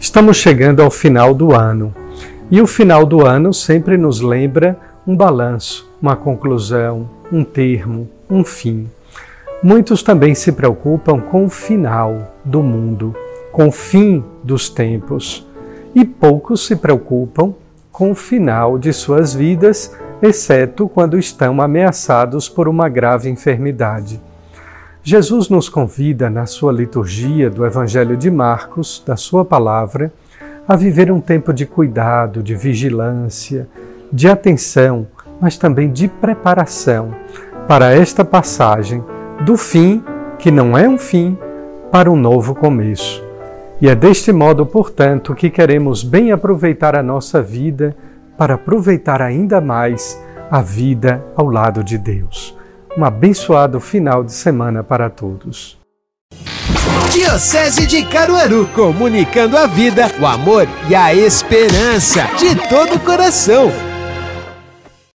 Estamos chegando ao final do ano e o final do ano sempre nos lembra um balanço, uma conclusão, um termo, um fim. Muitos também se preocupam com o final do mundo, com o fim dos tempos, e poucos se preocupam com o final de suas vidas, exceto quando estão ameaçados por uma grave enfermidade. Jesus nos convida, na sua liturgia do Evangelho de Marcos, da sua palavra, a viver um tempo de cuidado, de vigilância, de atenção, mas também de preparação para esta passagem do fim, que não é um fim, para um novo começo. E é deste modo, portanto, que queremos bem aproveitar a nossa vida para aproveitar ainda mais a vida ao lado de Deus. Um abençoado final de semana para todos. Diocese de Caruaru, comunicando a vida, o amor e a esperança de todo o coração.